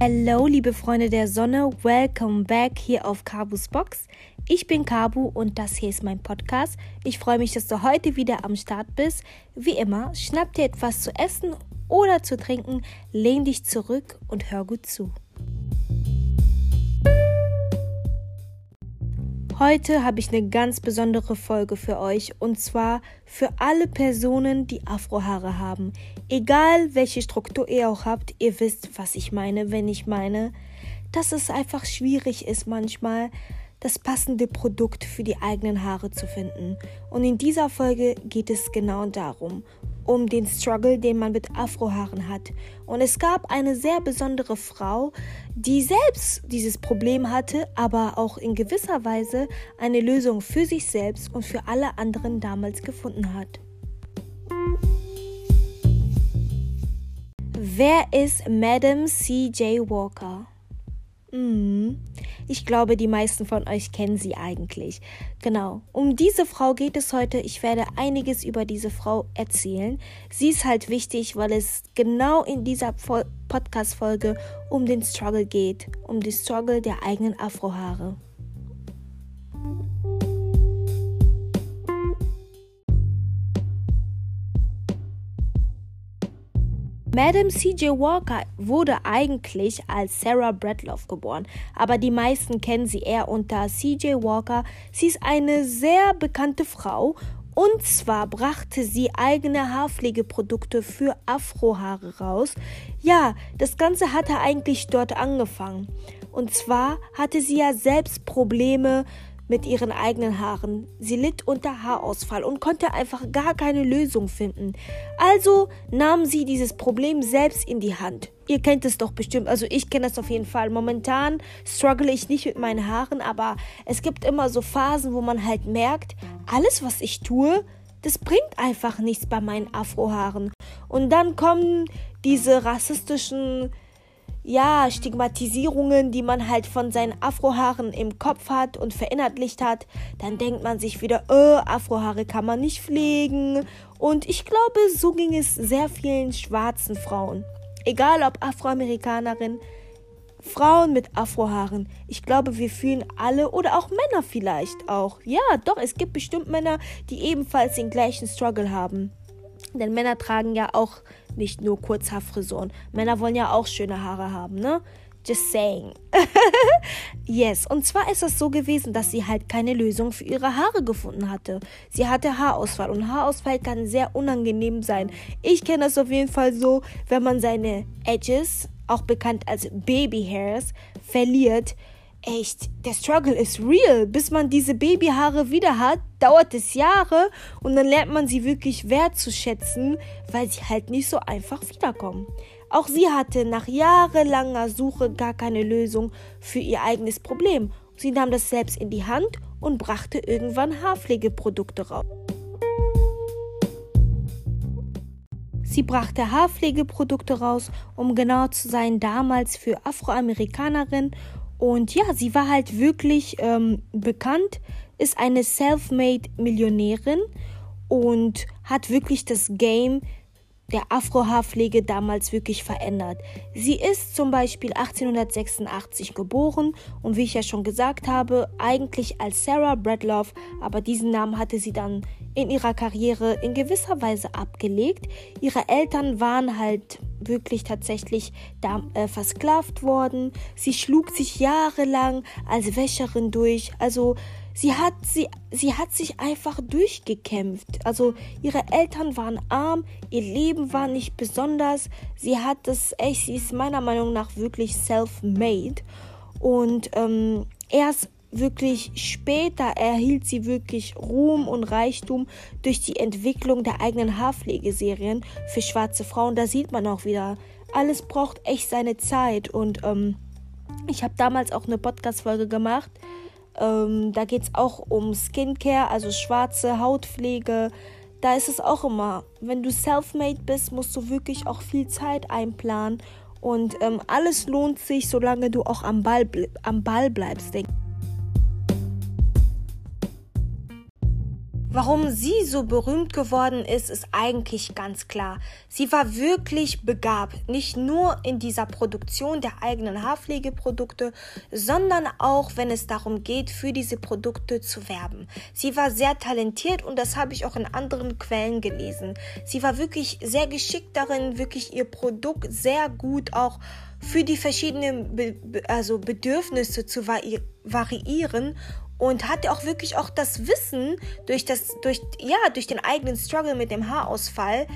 Hallo, liebe Freunde der Sonne, welcome back hier auf Kabus Box. Ich bin Kabu und das hier ist mein Podcast. Ich freue mich, dass du heute wieder am Start bist. Wie immer, schnapp dir etwas zu essen oder zu trinken, lehn dich zurück und hör gut zu. Heute habe ich eine ganz besondere Folge für euch und zwar für alle Personen, die Afrohaare haben. Egal welche Struktur ihr auch habt, ihr wisst, was ich meine, wenn ich meine, dass es einfach schwierig ist manchmal, das passende Produkt für die eigenen Haare zu finden. Und in dieser Folge geht es genau darum um den Struggle, den man mit Afrohaaren hat. Und es gab eine sehr besondere Frau, die selbst dieses Problem hatte, aber auch in gewisser Weise eine Lösung für sich selbst und für alle anderen damals gefunden hat. Wer ist Madame C.J. Walker? Mhm. Ich glaube, die meisten von euch kennen sie eigentlich. Genau. Um diese Frau geht es heute. Ich werde einiges über diese Frau erzählen. Sie ist halt wichtig, weil es genau in dieser Podcast-Folge um den Struggle geht. Um den Struggle der eigenen Afrohaare. Madame C.J. Walker wurde eigentlich als Sarah Bradloff geboren, aber die meisten kennen sie eher unter C.J. Walker. Sie ist eine sehr bekannte Frau und zwar brachte sie eigene Haarpflegeprodukte für Afrohaare raus. Ja, das Ganze hatte eigentlich dort angefangen. Und zwar hatte sie ja selbst Probleme mit ihren eigenen Haaren. Sie litt unter Haarausfall und konnte einfach gar keine Lösung finden. Also nahm sie dieses Problem selbst in die Hand. Ihr kennt es doch bestimmt, also ich kenne das auf jeden Fall. Momentan struggle ich nicht mit meinen Haaren, aber es gibt immer so Phasen, wo man halt merkt, alles, was ich tue, das bringt einfach nichts bei meinen Afrohaaren. Und dann kommen diese rassistischen ja, Stigmatisierungen, die man halt von seinen Afrohaaren im Kopf hat und verinnerlicht hat, dann denkt man sich wieder, äh, Afrohaare kann man nicht pflegen. Und ich glaube, so ging es sehr vielen schwarzen Frauen. Egal ob Afroamerikanerin, Frauen mit Afrohaaren. Ich glaube, wir fühlen alle oder auch Männer vielleicht auch. Ja, doch, es gibt bestimmt Männer, die ebenfalls den gleichen Struggle haben. Denn Männer tragen ja auch nicht nur Kurzhaarfrisuren. Männer wollen ja auch schöne Haare haben, ne? Just saying. yes, und zwar ist es so gewesen, dass sie halt keine Lösung für ihre Haare gefunden hatte. Sie hatte Haarausfall und Haarausfall kann sehr unangenehm sein. Ich kenne das auf jeden Fall so, wenn man seine Edges, auch bekannt als Baby Hairs, verliert echt, der Struggle ist real. Bis man diese Babyhaare wieder hat, dauert es Jahre und dann lernt man sie wirklich wertzuschätzen, weil sie halt nicht so einfach wiederkommen. Auch sie hatte nach jahrelanger Suche gar keine Lösung für ihr eigenes Problem. Sie nahm das selbst in die Hand und brachte irgendwann Haarpflegeprodukte raus. Sie brachte Haarpflegeprodukte raus, um genau zu sein, damals für Afroamerikanerinnen und ja, sie war halt wirklich ähm, bekannt, ist eine Self-Made-Millionärin und hat wirklich das Game der Afrohaarpflege damals wirklich verändert. Sie ist zum Beispiel 1886 geboren und wie ich ja schon gesagt habe, eigentlich als Sarah Bradloff, aber diesen Namen hatte sie dann in ihrer Karriere in gewisser Weise abgelegt. Ihre Eltern waren halt wirklich tatsächlich da, äh, versklavt worden. Sie schlug sich jahrelang als Wäscherin durch. Also sie hat, sie, sie hat sich einfach durchgekämpft. Also ihre Eltern waren arm, ihr Leben war nicht besonders. Sie hat das echt, sie ist meiner Meinung nach wirklich self-made. Und ähm, erst wirklich später erhielt sie wirklich Ruhm und Reichtum durch die Entwicklung der eigenen Haarpflegeserien für schwarze Frauen. Da sieht man auch wieder, alles braucht echt seine Zeit. Und ähm, ich habe damals auch eine Podcast-Folge gemacht. Ähm, da geht es auch um Skincare, also schwarze Hautpflege. Da ist es auch immer, wenn du self-made bist, musst du wirklich auch viel Zeit einplanen. Und ähm, alles lohnt sich, solange du auch am Ball, am Ball bleibst. Denk Warum sie so berühmt geworden ist, ist eigentlich ganz klar. Sie war wirklich begabt, nicht nur in dieser Produktion der eigenen Haarpflegeprodukte, sondern auch, wenn es darum geht, für diese Produkte zu werben. Sie war sehr talentiert und das habe ich auch in anderen Quellen gelesen. Sie war wirklich sehr geschickt darin, wirklich ihr Produkt sehr gut auch für die verschiedenen Be also Bedürfnisse zu variieren und hatte auch wirklich auch das Wissen durch das durch ja durch den eigenen Struggle mit dem Haarausfall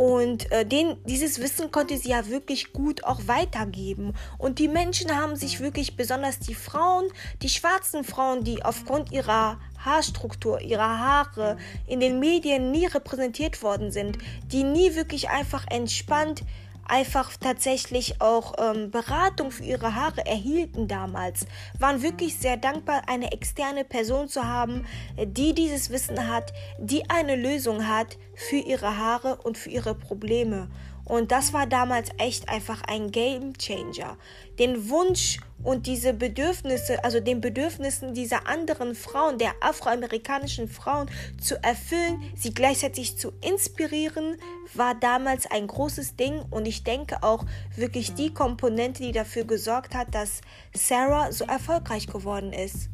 und äh, den, dieses Wissen konnte sie ja wirklich gut auch weitergeben. Und die Menschen haben sich wirklich, besonders die Frauen, die schwarzen Frauen, die aufgrund ihrer Haarstruktur, ihrer Haare in den Medien nie repräsentiert worden sind, die nie wirklich einfach entspannt einfach tatsächlich auch ähm, Beratung für ihre Haare erhielten damals, waren wirklich sehr dankbar, eine externe Person zu haben, die dieses Wissen hat, die eine Lösung hat für ihre Haare und für ihre Probleme. Und das war damals echt einfach ein Game Changer. Den Wunsch und diese Bedürfnisse, also den Bedürfnissen dieser anderen Frauen, der afroamerikanischen Frauen zu erfüllen, sie gleichzeitig zu inspirieren, war damals ein großes Ding und ich denke auch wirklich die Komponente, die dafür gesorgt hat, dass Sarah so erfolgreich geworden ist.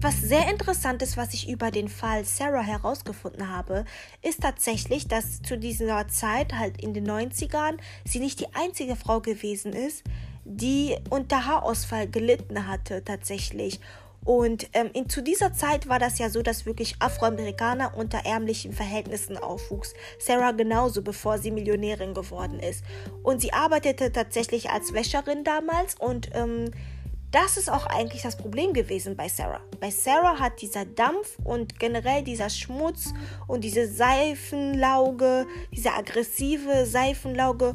Was sehr interessant ist, was ich über den Fall Sarah herausgefunden habe, ist tatsächlich, dass zu dieser Zeit, halt in den 90ern, sie nicht die einzige Frau gewesen ist, die unter Haarausfall gelitten hatte tatsächlich. Und ähm, in, zu dieser Zeit war das ja so, dass wirklich Afroamerikaner unter ärmlichen Verhältnissen aufwuchs. Sarah genauso, bevor sie Millionärin geworden ist. Und sie arbeitete tatsächlich als Wäscherin damals und ähm, das ist auch eigentlich das Problem gewesen bei Sarah. Bei Sarah hat dieser Dampf und generell dieser Schmutz und diese Seifenlauge, diese aggressive Seifenlauge,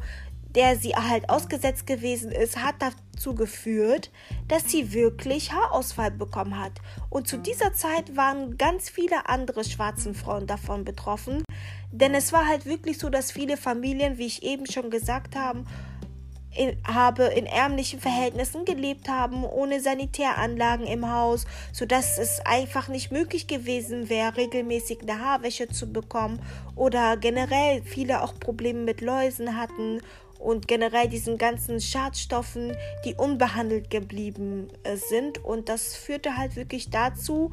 der sie halt ausgesetzt gewesen ist, hat dazu geführt, dass sie wirklich Haarausfall bekommen hat. Und zu dieser Zeit waren ganz viele andere schwarzen Frauen davon betroffen, denn es war halt wirklich so, dass viele Familien, wie ich eben schon gesagt habe, in, habe in ärmlichen Verhältnissen gelebt haben, ohne Sanitäranlagen im Haus, sodass es einfach nicht möglich gewesen wäre, regelmäßig eine Haarwäsche zu bekommen oder generell viele auch Probleme mit Läusen hatten und generell diesen ganzen Schadstoffen, die unbehandelt geblieben äh, sind. Und das führte halt wirklich dazu,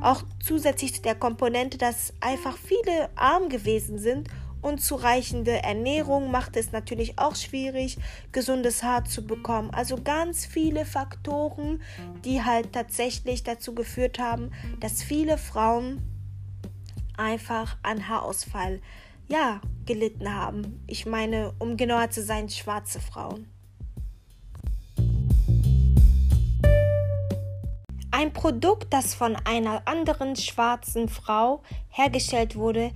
auch zusätzlich zu der Komponente, dass einfach viele arm gewesen sind Unzureichende Ernährung macht es natürlich auch schwierig, gesundes Haar zu bekommen. Also ganz viele Faktoren, die halt tatsächlich dazu geführt haben, dass viele Frauen einfach an Haarausfall ja gelitten haben. Ich meine, um genauer zu sein, schwarze Frauen. Ein Produkt, das von einer anderen schwarzen Frau hergestellt wurde,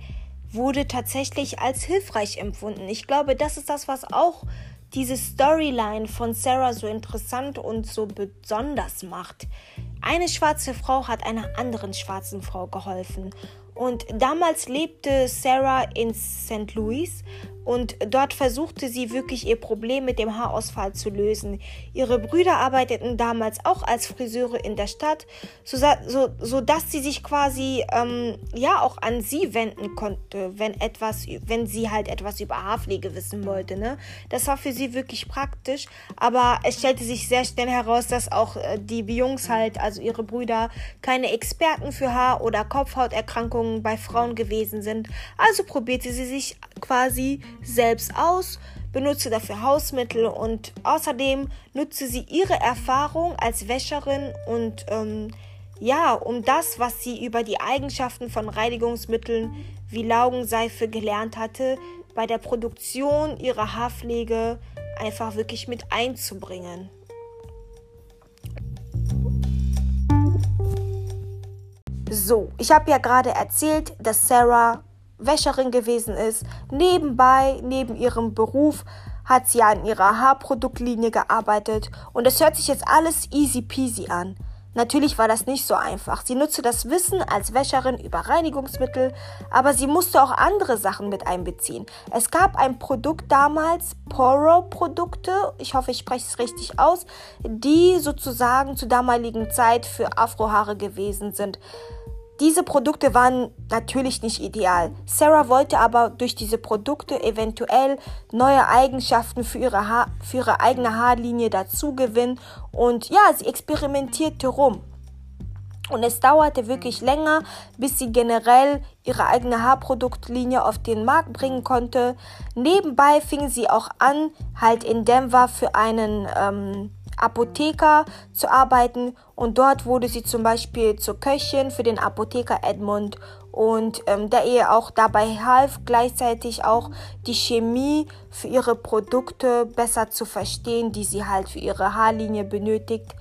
wurde tatsächlich als hilfreich empfunden. Ich glaube, das ist das, was auch diese Storyline von Sarah so interessant und so besonders macht. Eine schwarze Frau hat einer anderen schwarzen Frau geholfen. Und damals lebte Sarah in St. Louis und dort versuchte sie wirklich ihr Problem mit dem Haarausfall zu lösen. Ihre Brüder arbeiteten damals auch als Friseure in der Stadt, so, so, so sie sich quasi ähm, ja auch an sie wenden konnte, wenn etwas, wenn sie halt etwas über Haarpflege wissen wollte. Ne? Das war für sie wirklich praktisch, aber es stellte sich sehr schnell heraus, dass auch äh, die Jungs halt, also ihre Brüder, keine Experten für Haar- oder Kopfhauterkrankungen bei Frauen gewesen sind. Also probierte sie sich quasi selbst aus, benutze dafür Hausmittel und außerdem nutze sie ihre Erfahrung als Wäscherin und ähm, ja, um das, was sie über die Eigenschaften von Reinigungsmitteln wie Laugenseife gelernt hatte, bei der Produktion ihrer Haarpflege einfach wirklich mit einzubringen. So, ich habe ja gerade erzählt, dass Sarah Wäscherin gewesen ist. Nebenbei, neben ihrem Beruf, hat sie an ihrer Haarproduktlinie gearbeitet und es hört sich jetzt alles easy peasy an. Natürlich war das nicht so einfach. Sie nutzte das Wissen als Wäscherin über Reinigungsmittel, aber sie musste auch andere Sachen mit einbeziehen. Es gab ein Produkt damals, Poro-Produkte, ich hoffe, ich spreche es richtig aus, die sozusagen zur damaligen Zeit für Afrohaare gewesen sind. Diese Produkte waren natürlich nicht ideal. Sarah wollte aber durch diese Produkte eventuell neue Eigenschaften für ihre, ha für ihre eigene Haarlinie dazu gewinnen und ja, sie experimentierte rum. Und es dauerte wirklich länger, bis sie generell ihre eigene Haarproduktlinie auf den Markt bringen konnte. Nebenbei fing sie auch an, halt in Denver für einen ähm, Apotheker zu arbeiten und dort wurde sie zum Beispiel zur Köchin für den Apotheker Edmund und ähm, der ihr auch dabei half, gleichzeitig auch die Chemie für ihre Produkte besser zu verstehen, die sie halt für ihre Haarlinie benötigt.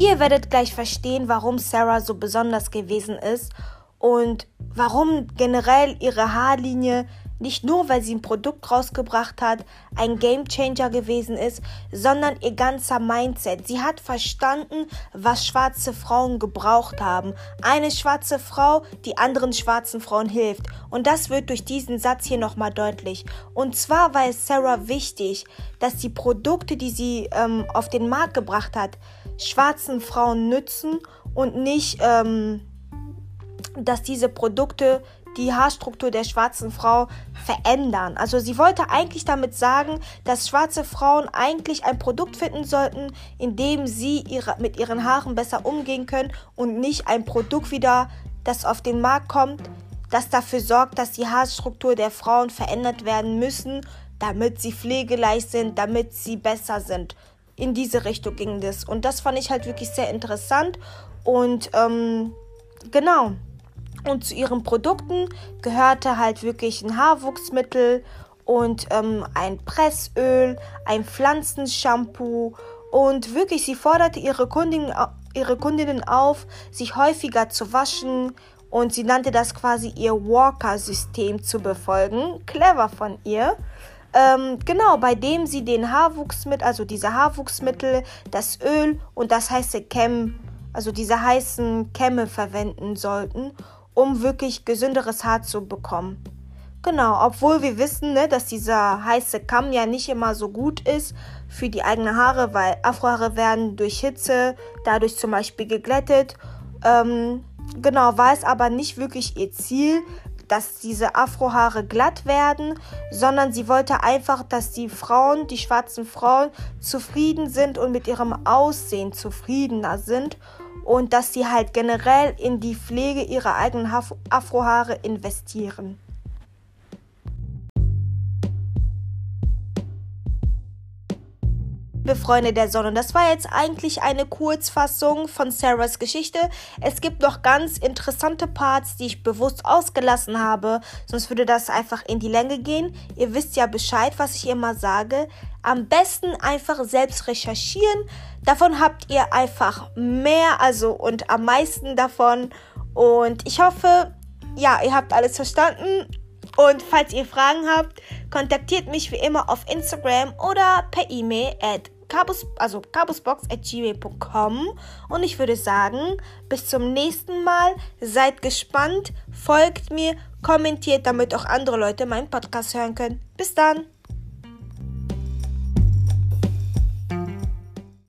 Ihr werdet gleich verstehen, warum Sarah so besonders gewesen ist und warum generell ihre Haarlinie nicht nur, weil sie ein Produkt rausgebracht hat, ein Gamechanger gewesen ist, sondern ihr ganzer Mindset. Sie hat verstanden, was schwarze Frauen gebraucht haben. Eine schwarze Frau, die anderen schwarzen Frauen hilft. Und das wird durch diesen Satz hier nochmal deutlich. Und zwar war es Sarah wichtig, dass die Produkte, die sie ähm, auf den Markt gebracht hat, schwarzen Frauen nützen und nicht, ähm, dass diese Produkte die Haarstruktur der schwarzen Frau verändern. Also sie wollte eigentlich damit sagen, dass schwarze Frauen eigentlich ein Produkt finden sollten, in dem sie ihre, mit ihren Haaren besser umgehen können und nicht ein Produkt wieder, das auf den Markt kommt, das dafür sorgt, dass die Haarstruktur der Frauen verändert werden müssen, damit sie pflegeleicht sind, damit sie besser sind. In diese Richtung ging das. Und das fand ich halt wirklich sehr interessant. Und ähm, genau. Und zu ihren Produkten gehörte halt wirklich ein Haarwuchsmittel und ähm, ein Pressöl, ein Pflanzenshampoo und wirklich, sie forderte ihre Kundinnen, ihre Kundinnen auf, sich häufiger zu waschen und sie nannte das quasi ihr Walker-System zu befolgen. Clever von ihr. Ähm, genau, bei dem sie den Haarwuchsmittel, also diese Haarwuchsmittel, das Öl und das heiße Chem, also diese heißen Kämme verwenden sollten um wirklich gesünderes Haar zu bekommen. Genau, obwohl wir wissen, ne, dass dieser heiße Kamm ja nicht immer so gut ist für die eigenen Haare, weil Afrohaare werden durch Hitze dadurch zum Beispiel geglättet. Ähm, genau, war es aber nicht wirklich ihr Ziel, dass diese Afrohaare glatt werden, sondern sie wollte einfach, dass die Frauen, die schwarzen Frauen, zufrieden sind und mit ihrem Aussehen zufriedener sind und dass sie halt generell in die Pflege ihrer eigenen Afrohaare investieren. Liebe Freunde der Sonne, das war jetzt eigentlich eine Kurzfassung von Sarahs Geschichte. Es gibt noch ganz interessante Parts, die ich bewusst ausgelassen habe, sonst würde das einfach in die Länge gehen. Ihr wisst ja Bescheid, was ich immer sage. Am besten einfach selbst recherchieren. Davon habt ihr einfach mehr, also und am meisten davon. Und ich hoffe, ja, ihr habt alles verstanden. Und falls ihr Fragen habt, kontaktiert mich wie immer auf Instagram oder per E-Mail at kabus, also kabusbox.gmail.com und ich würde sagen, bis zum nächsten Mal. Seid gespannt, folgt mir, kommentiert, damit auch andere Leute meinen Podcast hören können. Bis dann!